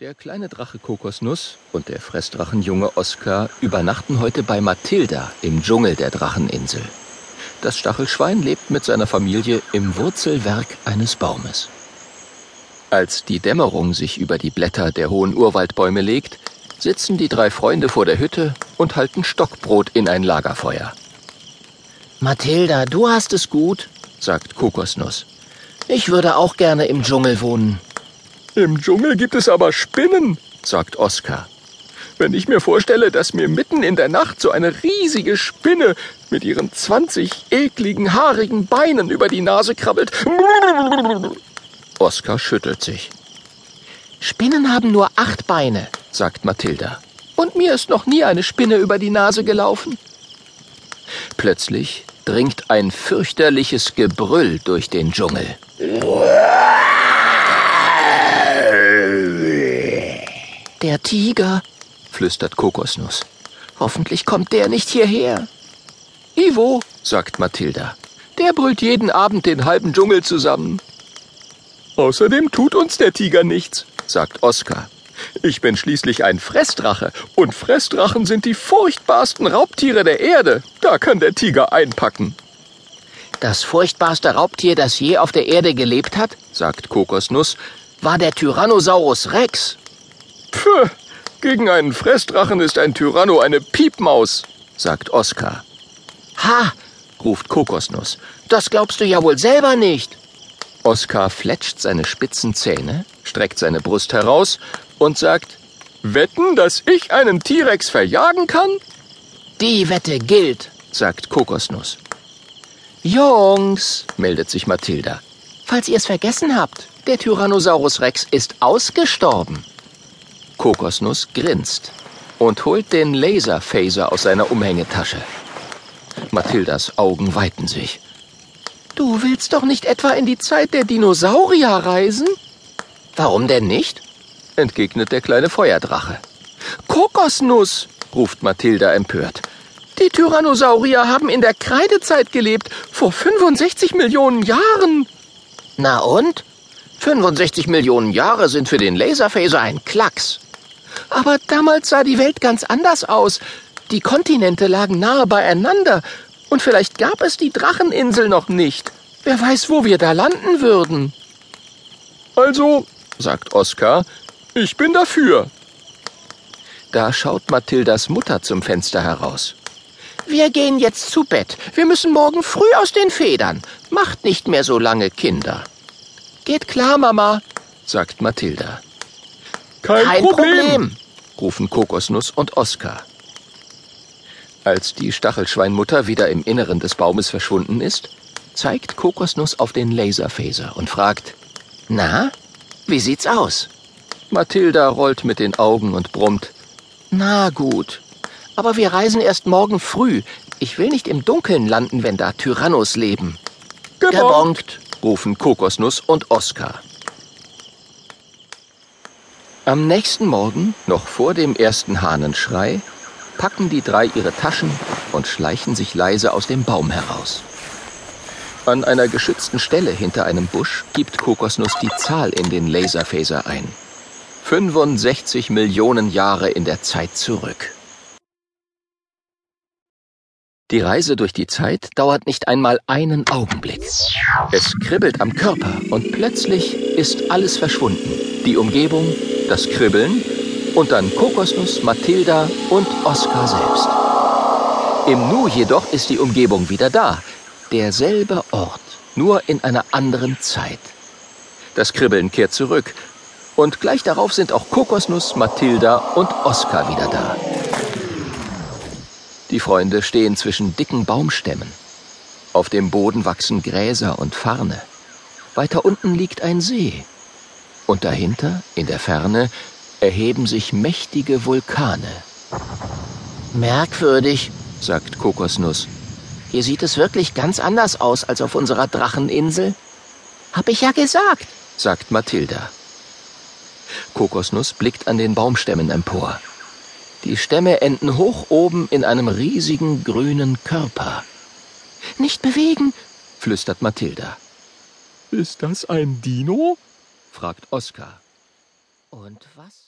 Der kleine Drache Kokosnuss und der Fressdrachenjunge Oskar übernachten heute bei Mathilda im Dschungel der Dracheninsel. Das Stachelschwein lebt mit seiner Familie im Wurzelwerk eines Baumes. Als die Dämmerung sich über die Blätter der hohen Urwaldbäume legt, sitzen die drei Freunde vor der Hütte und halten Stockbrot in ein Lagerfeuer. Mathilda, du hast es gut, sagt Kokosnuss. Ich würde auch gerne im Dschungel wohnen. Im Dschungel gibt es aber Spinnen, sagt Oskar. Wenn ich mir vorstelle, dass mir mitten in der Nacht so eine riesige Spinne mit ihren 20 ekligen, haarigen Beinen über die Nase krabbelt. Oskar schüttelt sich. Spinnen haben nur acht Beine, sagt Mathilda. Und mir ist noch nie eine Spinne über die Nase gelaufen. Plötzlich dringt ein fürchterliches Gebrüll durch den Dschungel. Der Tiger, flüstert Kokosnuss. Hoffentlich kommt der nicht hierher. Ivo, sagt Mathilda. Der brüllt jeden Abend den halben Dschungel zusammen. Außerdem tut uns der Tiger nichts, sagt Oskar. Ich bin schließlich ein Fressdrache und Fressdrachen sind die furchtbarsten Raubtiere der Erde. Da kann der Tiger einpacken. Das furchtbarste Raubtier, das je auf der Erde gelebt hat, sagt Kokosnuss, war der Tyrannosaurus Rex. Pfui, gegen einen Fressdrachen ist ein Tyranno eine Piepmaus, sagt Oskar. Ha, ruft Kokosnuss, das glaubst du ja wohl selber nicht. Oskar fletscht seine spitzen Zähne, streckt seine Brust heraus und sagt, Wetten, dass ich einen T-Rex verjagen kann? Die Wette gilt, sagt Kokosnuss. Jungs, meldet sich Mathilda, falls ihr es vergessen habt, der Tyrannosaurus Rex ist ausgestorben. Kokosnuss grinst und holt den Laserphaser aus seiner Umhängetasche. Mathildas Augen weiten sich. Du willst doch nicht etwa in die Zeit der Dinosaurier reisen? Warum denn nicht? entgegnet der kleine Feuerdrache. Kokosnuss, ruft Mathilda empört. Die Tyrannosaurier haben in der Kreidezeit gelebt, vor 65 Millionen Jahren. Na und? 65 Millionen Jahre sind für den Laserphaser ein Klacks. Aber damals sah die Welt ganz anders aus. Die Kontinente lagen nahe beieinander. Und vielleicht gab es die Dracheninsel noch nicht. Wer weiß, wo wir da landen würden. Also, sagt Oskar, ich bin dafür. Da schaut Mathildas Mutter zum Fenster heraus. Wir gehen jetzt zu Bett. Wir müssen morgen früh aus den Federn. Macht nicht mehr so lange Kinder. Geht klar, Mama, sagt Mathilda. Kein, Kein Problem. Problem, rufen Kokosnuss und Oskar. Als die Stachelschweinmutter wieder im Inneren des Baumes verschwunden ist, zeigt Kokosnuss auf den Laserphaser und fragt, Na, wie sieht's aus? Mathilda rollt mit den Augen und brummt, Na gut, aber wir reisen erst morgen früh. Ich will nicht im Dunkeln landen, wenn da Tyrannos leben. Gebongt rufen Kokosnuss und Oskar. Am nächsten Morgen, noch vor dem ersten Hahnenschrei, packen die drei ihre Taschen und schleichen sich leise aus dem Baum heraus. An einer geschützten Stelle hinter einem Busch gibt Kokosnuss die Zahl in den Laserphaser ein. 65 Millionen Jahre in der Zeit zurück. Die Reise durch die Zeit dauert nicht einmal einen Augenblick. Es kribbelt am Körper und plötzlich ist alles verschwunden. Die Umgebung, das Kribbeln und dann Kokosnuss, Mathilda und Oskar selbst. Im Nu jedoch ist die Umgebung wieder da. Derselbe Ort, nur in einer anderen Zeit. Das Kribbeln kehrt zurück. Und gleich darauf sind auch Kokosnuss, Mathilda und Oskar wieder da. Die Freunde stehen zwischen dicken Baumstämmen. Auf dem Boden wachsen Gräser und Farne. Weiter unten liegt ein See. Und dahinter, in der Ferne, erheben sich mächtige Vulkane. Merkwürdig, sagt Kokosnuss. Hier sieht es wirklich ganz anders aus als auf unserer Dracheninsel. Hab ich ja gesagt, sagt Mathilda. Kokosnuss blickt an den Baumstämmen empor. Die Stämme enden hoch oben in einem riesigen grünen Körper. Nicht bewegen, flüstert Mathilda. Ist das ein Dino? Fragt Oskar. Und was